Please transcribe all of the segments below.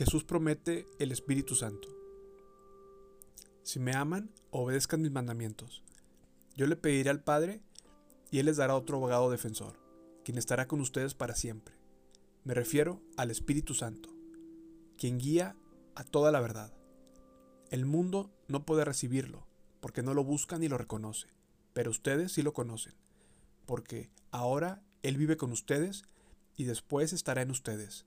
Jesús promete el Espíritu Santo. Si me aman, obedezcan mis mandamientos. Yo le pediré al Padre y Él les dará otro abogado defensor, quien estará con ustedes para siempre. Me refiero al Espíritu Santo, quien guía a toda la verdad. El mundo no puede recibirlo, porque no lo busca ni lo reconoce, pero ustedes sí lo conocen, porque ahora Él vive con ustedes y después estará en ustedes.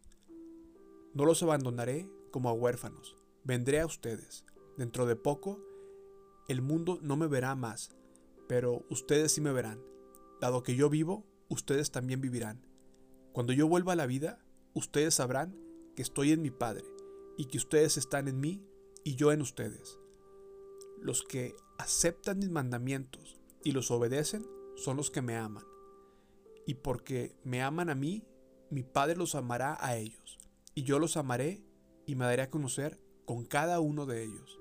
No los abandonaré como a huérfanos, vendré a ustedes. Dentro de poco, el mundo no me verá más, pero ustedes sí me verán. Dado que yo vivo, ustedes también vivirán. Cuando yo vuelva a la vida, ustedes sabrán que estoy en mi Padre, y que ustedes están en mí y yo en ustedes. Los que aceptan mis mandamientos y los obedecen son los que me aman. Y porque me aman a mí, mi Padre los amará a ellos y yo los amaré y me daré a conocer con cada uno de ellos.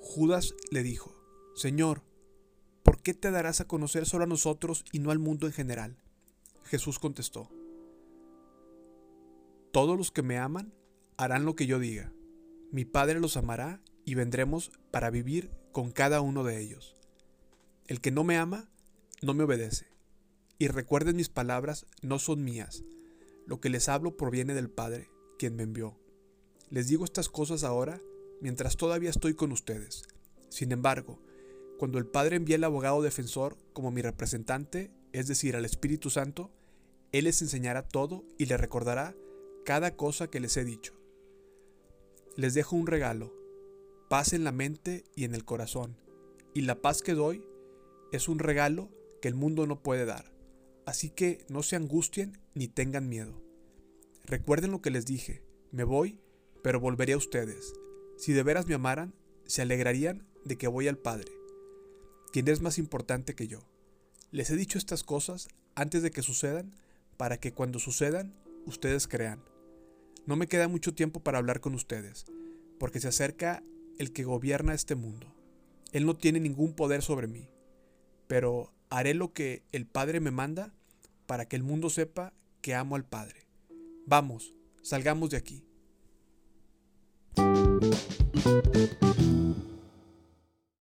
Judas le dijo, Señor, ¿por qué te darás a conocer solo a nosotros y no al mundo en general? Jesús contestó, Todos los que me aman harán lo que yo diga. Mi Padre los amará y vendremos para vivir con cada uno de ellos. El que no me ama, no me obedece. Y recuerden mis palabras, no son mías. Lo que les hablo proviene del Padre, quien me envió. Les digo estas cosas ahora, mientras todavía estoy con ustedes. Sin embargo, cuando el Padre envíe al abogado defensor como mi representante, es decir, al Espíritu Santo, Él les enseñará todo y les recordará cada cosa que les he dicho. Les dejo un regalo, paz en la mente y en el corazón, y la paz que doy es un regalo que el mundo no puede dar. Así que no se angustien ni tengan miedo. Recuerden lo que les dije, me voy, pero volveré a ustedes. Si de veras me amaran, se alegrarían de que voy al Padre, quien es más importante que yo. Les he dicho estas cosas antes de que sucedan, para que cuando sucedan, ustedes crean. No me queda mucho tiempo para hablar con ustedes, porque se acerca el que gobierna este mundo. Él no tiene ningún poder sobre mí, pero haré lo que el Padre me manda para que el mundo sepa que amo al Padre. Vamos, salgamos de aquí.